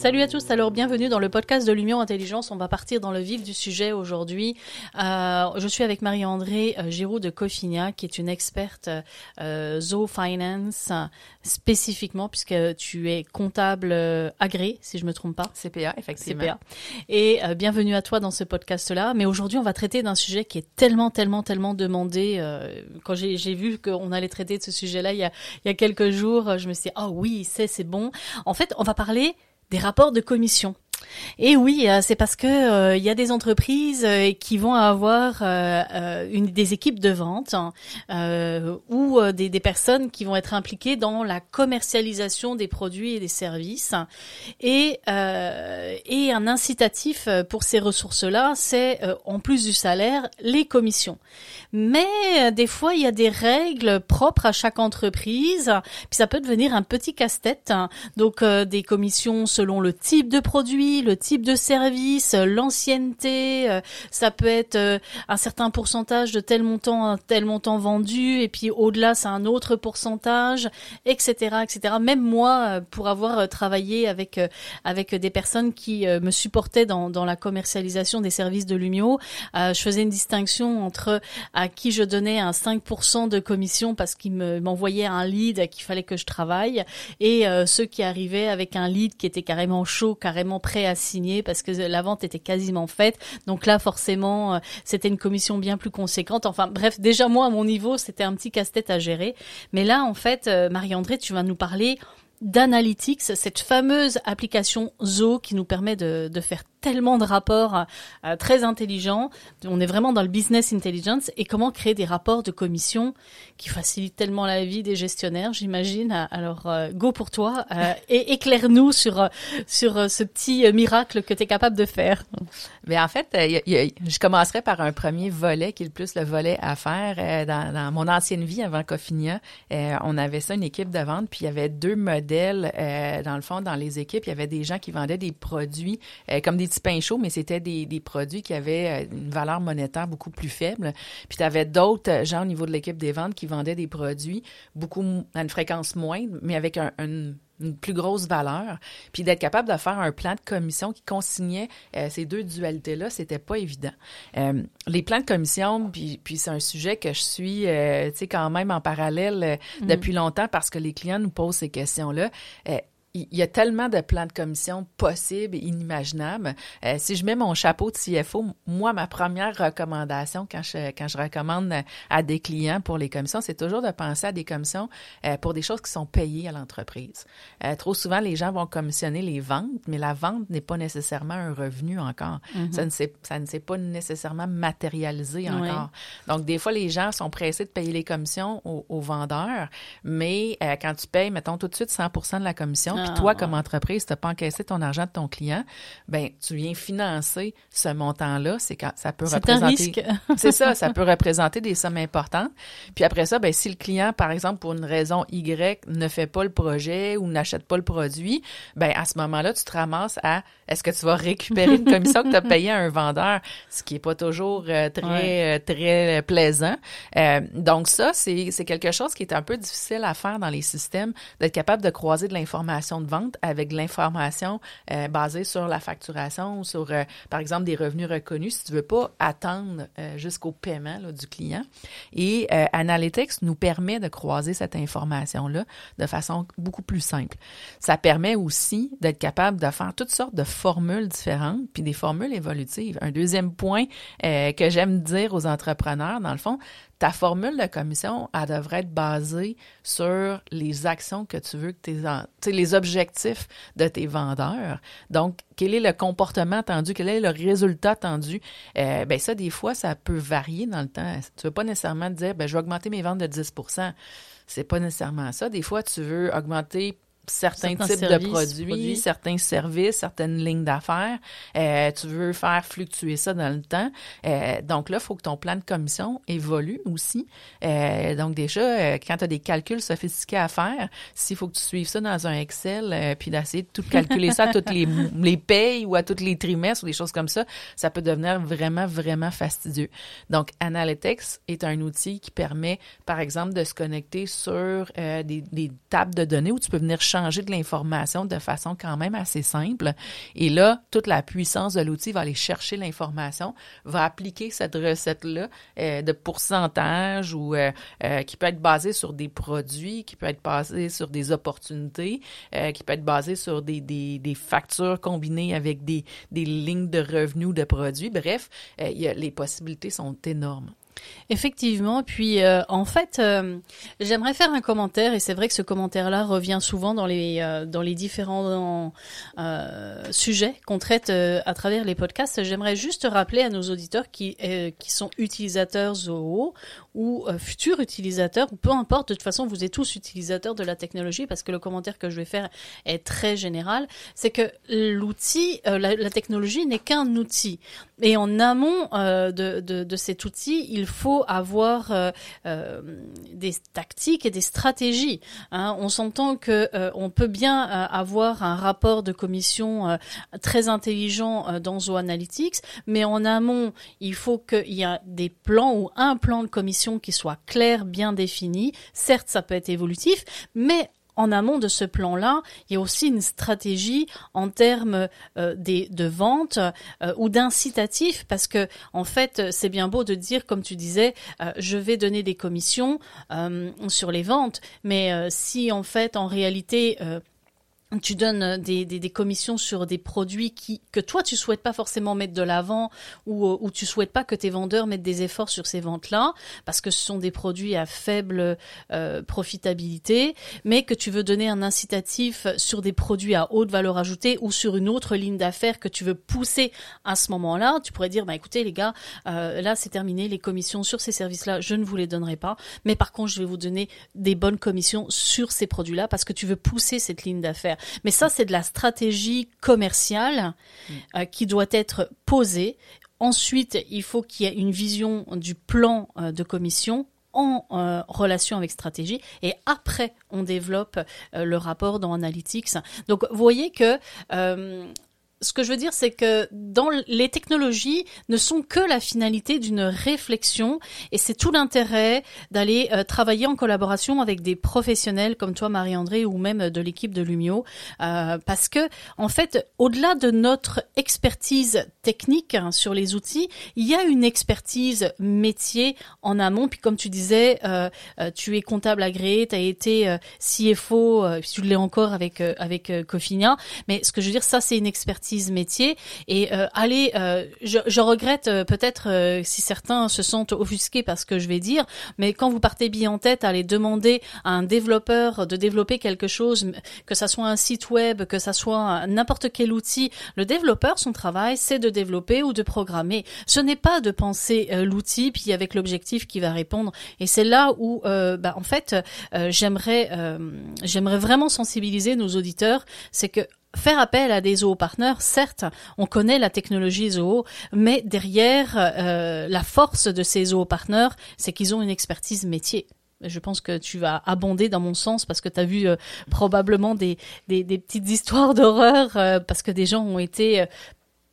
Salut à tous, alors bienvenue dans le podcast de l'Union Intelligence. On va partir dans le vif du sujet aujourd'hui. Euh, je suis avec Marie-André euh, Giroud de Cofinia, qui est une experte euh, Zo Finance, spécifiquement puisque tu es comptable euh, agréé, si je me trompe pas. CPA, effectivement. CPA. Et bienvenue à toi dans ce podcast-là. Mais aujourd'hui, on va traiter d'un sujet qui est tellement, tellement, tellement demandé. Quand j'ai vu qu'on allait traiter de ce sujet-là il y a, il y a quelques jours, je me suis dit, ah oui, c'est, c'est bon. En fait, on va parler des rapports de commission. Et oui, euh, c'est parce que euh, il y a des entreprises euh, qui vont avoir euh, euh, des équipes de vente hein, euh, ou euh, des, personnes qui vont être impliquées dans la commercialisation des produits et des services. Et, euh, un incitatif euh, pour ces ressources-là, c'est euh, en plus du salaire, les commissions. Mais euh, des fois, il y a des règles propres à chaque entreprise, puis ça peut devenir un petit casse-tête. hein. Donc euh, des commissions selon le type de produit, le type de service, euh, l'ancienneté, euh, ça peut être euh, un certain pourcentage de tel montant à tel montant vendu, et puis au-delà, c'est un autre pourcentage, etc., etc. Même moi, pour avoir travaillé avec avec des personnes qui me supportaient dans, dans la commercialisation des services de Lumio, je faisais une distinction entre à qui je donnais un 5% de commission parce qu'ils me- m'envoyaient un lead qu'il fallait que je travaille et ceux qui arrivaient avec un lead qui était carrément chaud, carrément prêt à signer parce que la vente était quasiment faite. Donc là, forcément, euh, c'était une commission bien plus conséquente. Enfin bref, déjà moi, à mon niveau, c'était un petit casse-tête à gérer. Mais là, en fait, euh, Marie-André, tu vas nous parler d'Analytics, cette fameuse application Zo qui nous permet de, de faire tellement de rapports euh, très intelligents. On est vraiment dans le business intelligence et comment créer des rapports de commission qui facilitent tellement la vie des gestionnaires, j'imagine. Alors, euh, go pour toi euh, et éclaire-nous sur, euh, sur euh, ce petit euh, miracle que tu es capable de faire. Mais en fait, je commencerai par un premier volet qui est le plus le volet à faire. Dans, dans mon ancienne vie avant Cofinia, on avait ça, une équipe de vente, puis il y avait deux modèles. dans le fond, dans les équipes, il y avait des gens qui vendaient des produits comme des chauds, mais c'était des, des produits qui avaient euh, une valeur monétaire beaucoup plus faible. Puis tu avais d'autres gens au niveau de l'équipe des ventes qui vendaient des produits beaucoup à une fréquence moindre, mais avec un, un- une plus grosse valeur, puis d'être capable de faire un plan de commission qui consignait euh, ces deux dualités-là, c'était pas évident. Euh, les plans de commission, puis, puis c'est un sujet que je suis, euh, tu sais, quand même en parallèle euh, depuis longtemps parce que les clients nous posent ces questions-là. Il y a tellement de plans de commission possibles et inimaginables. Euh, si je mets mon chapeau de CFO, moi, ma première recommandation quand je, quand je recommande à des clients pour les commissions, c'est toujours de penser à des commissions euh, pour des choses qui sont payées à l'entreprise. Euh, trop souvent, les gens vont commissionner les ventes, mais la vente n'est pas nécessairement un revenu encore. Ça ne s'est ça ne s'est pas nécessairement matérialisé Oui. encore. Donc, des fois, les gens sont pressés de payer les commissions aux, aux vendeurs, mais quand tu payes, mettons, tout de suite 100% de la commission, puis toi, ouais. comme entreprise, tu n'as pas encaissé ton argent de ton client, ben tu viens financer ce montant-là. C'est quand ça peut représenter... C'est ça, ça peut représenter des sommes importantes. Puis après ça, ben si le client, par exemple, pour une raison Y, ne fait pas le projet ou n'achète pas le produit, ben à ce moment-là, tu te ramasses à est-ce que tu vas récupérer une commission que tu as payée à un vendeur, ce qui est pas toujours euh, très euh, très plaisant. Euh, donc ça, c'est c'est quelque chose qui est un peu difficile à faire dans les systèmes, d'être capable de croiser de l'information de vente avec de l'information euh, basée sur la facturation sur, euh, par exemple, des revenus reconnus, si tu veux pas attendre euh, jusqu'au paiement là, du client. Et Analytics nous permet de croiser cette information-là de façon beaucoup plus simple. Ça permet aussi d'être capable de faire toutes sortes de formules différentes, puis des formules évolutives. Un deuxième point que j'aime dire aux entrepreneurs, dans le fond, ta formule de commission, elle devrait être basée sur les actions que tu veux que tes, tu les objectifs de tes vendeurs. Donc, quel est le comportement attendu, quel est le résultat attendu? Euh, ben ça, des fois, ça peut varier dans le temps. Tu veux pas nécessairement te dire, ben je vais augmenter mes ventes de 10% C'est pas nécessairement ça. Des fois, tu veux augmenter certains, Certains types de produits, produits. certains services, certaines lignes d'affaires. Euh, tu veux faire fluctuer ça dans le temps. Euh, donc là, il faut que ton plan de commission évolue aussi. Euh, donc déjà, quand tu as des calculs sophistiqués à faire, s'il faut que tu suives ça dans un Excel, puis d'essayer de tout calculer ça à toutes les, les payes ou à tous les trimestres ou des choses comme ça, ça peut devenir vraiment, vraiment fastidieux. Donc, Analytics est un outil qui permet, par exemple, de se connecter sur des, des tables de données où tu peux venir changer de l'information de façon quand même assez simple. Et là, toute la puissance de l'outil va aller chercher l'information, va appliquer cette recette-là euh, de pourcentage ou euh, euh, qui peut être basée sur des produits, qui peut être basée sur des opportunités, qui peut être basée sur des, des, factures combinées avec des, des lignes de revenus de produits. Bref, les possibilités sont énormes. Effectivement, puis euh, en fait, euh, j'aimerais faire un commentaire et c'est vrai que ce commentaire-là revient souvent dans les euh, dans les différents sujets qu'on traite à travers les podcasts. J'aimerais juste rappeler à nos auditeurs qui qui sont utilisateurs Zoho ou euh, futurs utilisateurs ou peu importe. De toute façon, vous êtes tous utilisateurs de la technologie parce que le commentaire que je vais faire est très général. C'est que l'outil, euh, la, technologie n'est qu'un outil et en amont euh, de, cet outil, il faut avoir euh, des tactiques et des stratégies. hein. On s'entend que on peut bien avoir un rapport de commission très intelligent dans Zoanalytics, mais en amont, il faut qu'il y ait des plans ou un plan de commission qui soit clair, bien défini. Certes, ça peut être évolutif, mais en amont de ce plan-là, il y a aussi une stratégie en termes euh, de vente euh, ou d'incitatif, parce que en fait, c'est bien beau de dire, comme tu disais, euh, je vais donner des commissions sur les ventes, mais si en fait, en réalité, tu donnes des, des, des commissions sur des produits qui que toi tu souhaites pas forcément mettre de l'avant ou euh, ou tu souhaites pas que tes vendeurs mettent des efforts sur ces ventes là parce que ce sont des produits à faible euh, profitabilité mais que tu veux donner un incitatif sur des produits à haute valeur ajoutée ou sur une autre ligne d'affaires que tu veux pousser à ce moment-là. Tu pourrais dire bah écoutez les gars euh, là c'est terminé les commissions sur ces services là je ne vous les donnerai pas. Mais par contre je vais vous donner des bonnes commissions sur ces produits là parce que tu veux pousser cette ligne d'affaires mais ça, c'est de la stratégie commerciale euh, qui doit être posée. Ensuite, il faut qu'il y ait une vision du plan euh, de commission en euh, relation avec stratégie et après on développe euh, le rapport dans Analytics. Donc vous voyez que euh, ce que je veux dire, c'est que dans les technologies ne sont que la finalité d'une réflexion et c'est tout l'intérêt d'aller euh, travailler en collaboration avec des professionnels comme toi, Marie-André, ou même de l'équipe de Lumio, euh, parce que en fait, au-delà de notre expertise technique hein, sur les outils, il y a une expertise métier en amont. Puis comme tu disais, euh, euh, tu es comptable agréé, tu as été euh, CFO, euh, tu l'es encore avec euh, avec euh, Cofinia. Mais ce que je veux dire, ça c'est une expertise métier. Et euh, allez, euh, je, je regrette euh, peut-être euh, si certains se sentent offusqués parce que je vais dire, mais quand vous partez bien en tête, allez demander à un développeur de développer quelque chose, que ça soit un site web, que ça soit n'importe quel outil. Le développeur, son travail, c'est de développer ou de programmer. Ce n'est pas de penser euh, l'outil puis avec l'objectif qui va répondre. Et c'est là où, euh, bah, en fait, j'aimerais, j'aimerais vraiment sensibiliser nos auditeurs, c'est que Faire appel à des zoopartners, certes, on connaît la technologie zoo, mais derrière, euh, la force de ces zoopartners, c'est qu'ils ont une expertise métier. Je pense que tu vas abonder dans mon sens parce que tu as vu euh, probablement des, des, des petites histoires d'horreur euh, parce que des gens ont été euh,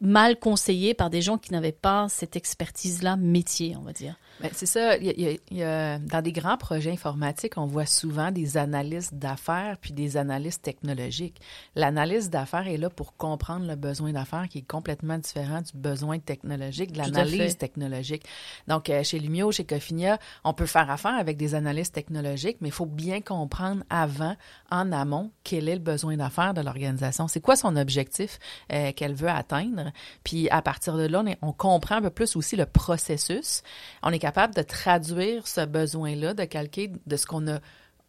mal conseillés par des gens qui n'avaient pas cette expertise-là métier, on va dire. Ben, c'est ça. Il y a- il y a- dans des grands projets informatiques, on voit souvent des analystes d'affaires puis des analystes technologiques. L'analyse d'affaires est là pour comprendre le besoin d'affaires qui est complètement différent du besoin technologique, de l'analyse technologique. Donc, euh, chez Lumio, chez Cofinia, on peut faire affaire avec des analystes technologiques, mais il faut bien comprendre avant, en amont, quel est le besoin d'affaires de l'organisation. C'est quoi son objectif euh, qu'elle veut atteindre? Puis, à partir de là, on, est- on comprend un peu plus aussi le processus. On est capable de traduire ce besoin-là, de calquer de ce qu'on a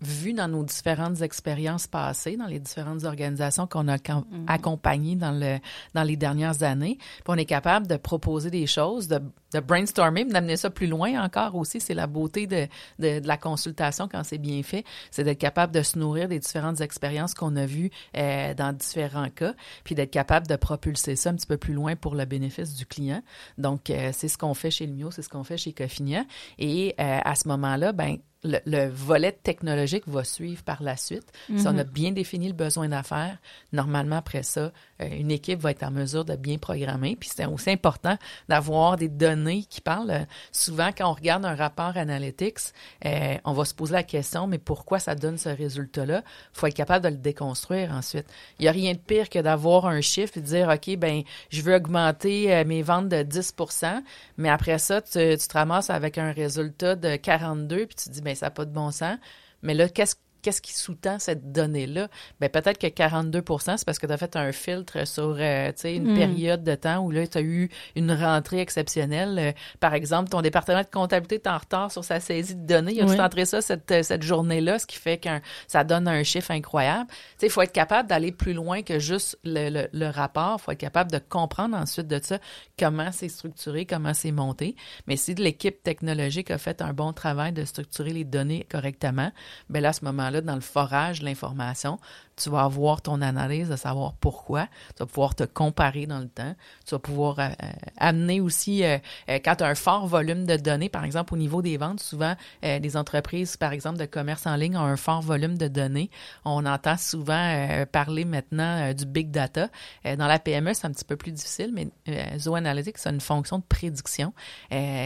vu dans nos différentes expériences passées, dans les différentes organisations qu'on a Mm-hmm. accompagnées dans le dans les dernières années, puis on est capable de proposer des choses, de, de brainstormer, d'amener ça plus loin encore aussi. C'est la beauté de, de, de la consultation quand c'est bien fait, c'est d'être capable de se nourrir des différentes expériences qu'on a vues euh, dans différents cas, puis d'être capable de propulser ça un petit peu plus loin pour le bénéfice du client. Donc, euh, c'est ce qu'on fait chez Lumio, c'est ce qu'on fait chez Cofinia. Et euh, à ce moment-là, ben le, le, volet technologique va suivre par la suite. Mm -hmm. Si on a bien défini le besoin d'affaires, normalement, après ça, une équipe va être en mesure de bien programmer. Puis c'est aussi important d'avoir des données qui parlent. Euh, souvent, quand on regarde un rapport analytics, euh, on va se poser la question, mais pourquoi ça donne ce résultat-là? Il faut être capable de le déconstruire ensuite. Il n'y a rien de pire que d'avoir un chiffre et de dire, OK, ben je veux augmenter mes ventes de 10% mais après ça, tu, tu te ramasses avec un résultat de 42 puis tu te dis, ben ça n'a pas de bon sens. Mais là, qu'est-ce qu'est-ce qui sous-tend cette donnée-là? Ben, peut-être que 42% c'est parce que tu as fait un filtre sur euh, une mm. période de temps où là, tu as eu une rentrée exceptionnelle. Euh, par exemple, ton département de comptabilité est en retard sur sa saisie de données. Il a oui. entré ça cette, cette journée-là, ce qui fait que ça donne un chiffre incroyable. Il faut être capable d'aller plus loin que juste le, le, le rapport. Il faut être capable de comprendre ensuite de ça comment c'est structuré, comment c'est monté. Mais si l'équipe technologique a fait un bon travail de structurer les données correctement, ben là, à ce moment-là, dans le forage de l'information, tu vas avoir ton analyse de savoir pourquoi. Tu vas pouvoir te comparer dans le temps. Tu vas pouvoir euh, amener aussi, euh, quand tu as un fort volume de données, par exemple au niveau des ventes, souvent euh, des entreprises, par exemple de commerce en ligne, ont un fort volume de données. On entend souvent parler maintenant du big data. dans la PME, c'est un petit peu plus difficile, mais Zo Analytics a une fonction de prédiction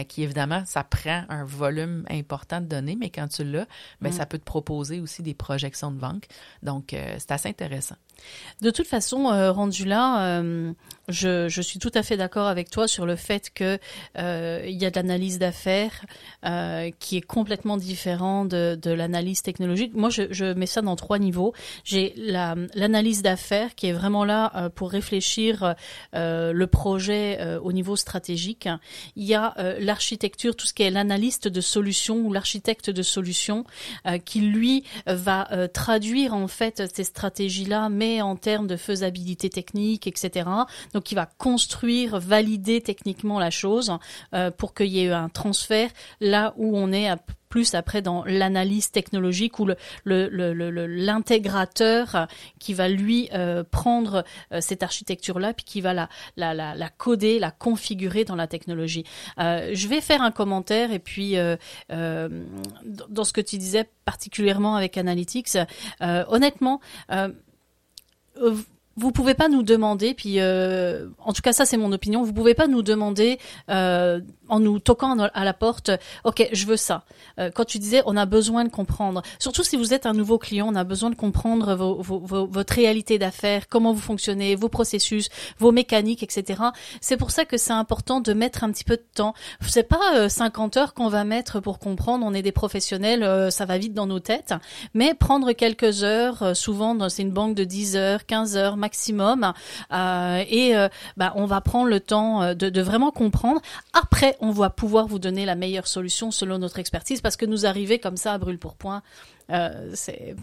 qui, évidemment, ça prend un volume important de données, mais quand tu l'as, ben, mm. ça peut te proposer aussi des projections de vente. Donc, c'est assez intéressant. De toute façon, euh, là, euh, je, suis tout à fait d'accord avec toi sur le fait que euh, y a de l'analyse d'affaires euh, qui est complètement différent de, l'analyse technologique. Moi, je, mets ça dans trois niveaux. J'ai l'analyse d'affaires qui est vraiment là pour réfléchir le projet au niveau stratégique. Il y a l'architecture, tout ce qui est l'analyste de solutions ou l'architecte de solutions qui lui va traduire en fait ces stratégies-là, mais en termes de faisabilité technique, etc. Donc, qui va construire, valider techniquement la chose euh, pour qu'il y ait un transfert là où on est plus après dans l'analyse technologique ou l'intégrateur le, le, qui va lui euh, prendre euh, cette architecture-là puis qui va la, la, la, coder, la configurer dans la technologie. Euh, je vais faire un commentaire et puis euh, dans ce que tu disais particulièrement avec Analytics, honnêtement, of vous pouvez pas nous demander, puis euh, en tout cas ça c'est mon opinion, vous pouvez pas nous demander euh, en nous toquant à la porte, ok je veux ça. Euh, quand tu disais on a besoin de comprendre, surtout si vous êtes un nouveau client, on a besoin de comprendre vos, vos, vos, votre réalité d'affaires, comment vous fonctionnez, vos processus, vos mécaniques, etc. C'est pour ça que c'est important de mettre un petit peu de temps. C'est pas 50 heures qu'on va mettre pour comprendre, on est des professionnels, ça va vite dans nos têtes, mais prendre quelques heures, souvent c'est une banque de 10 heures, 15 heures maximum euh, et euh, bah, on va prendre le temps euh, de, de, vraiment comprendre. Après, on va pouvoir vous donner la meilleure solution selon notre expertise parce que nous arriver comme ça à brûle pour point, euh, c'est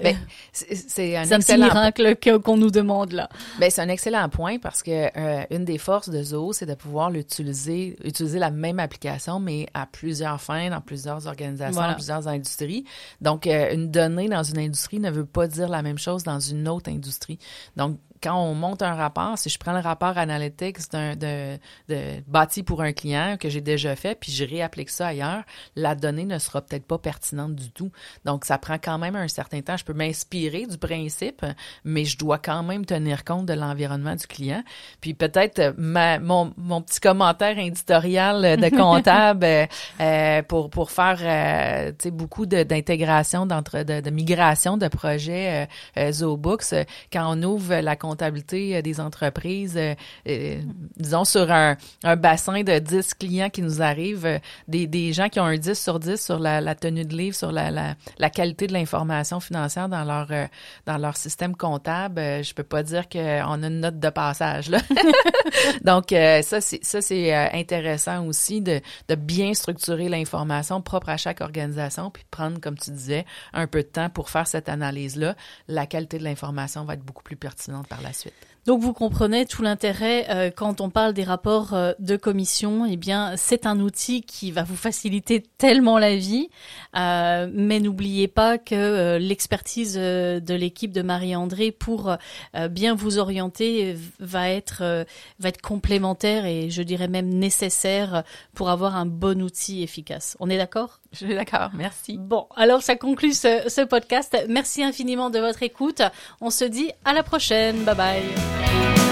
ben, c'est un, un petit miracle qu'on nous demande là. Ben c'est un excellent point parce que euh, une des forces de Zoho, c'est de pouvoir l'utiliser, utiliser la même application mais à plusieurs fins, dans plusieurs organisations, voilà. dans plusieurs industries. Donc euh, une donnée dans une industrie ne veut pas dire la même chose dans une autre industrie. Donc quand on monte un rapport, si je prends le rapport analytics d'un de, de, bâti pour un client que j'ai déjà fait, puis je réapplique ça ailleurs, la donnée ne sera peut-être pas pertinente du tout. Donc, ça prend quand même un certain temps. Je peux m'inspirer du principe, mais je dois quand même tenir compte de l'environnement du client. Puis peut-être mon, mon petit commentaire éditorial de comptable euh, pour, pour faire euh, beaucoup d'intégration, de, de, de, migration de projets euh, Zoobooks, quand on ouvre la comptabilité des entreprises, disons sur un, bassin de 10 clients qui nous arrivent, des, des gens qui ont un 10 sur 10 sur la, tenue de livre, sur la, la, qualité de l'information financière dans leur dans leur système comptable, je peux pas dire qu'on a une note de passage là. Donc ça c'est ça c'est intéressant aussi de, de bien structurer l'information propre à chaque organisation, puis prendre, comme tu disais, un peu de temps pour faire cette analyse-là. La qualité de l'information va être beaucoup plus pertinente par la suite. Donc vous comprenez tout l'intérêt euh, quand on parle des rapports euh, de commission. Eh bien, c'est un outil qui va vous faciliter tellement la vie, euh, mais n'oubliez pas que l'expertise de l'équipe de Marie-André pour bien vous orienter va être va être complémentaire et je dirais même nécessaire pour avoir un bon outil efficace. On est d'accord? Je suis d'accord. Merci. Bon, alors ça conclut ce, ce podcast. Merci infiniment de votre écoute. On se dit à la prochaine. Bye bye. Bye.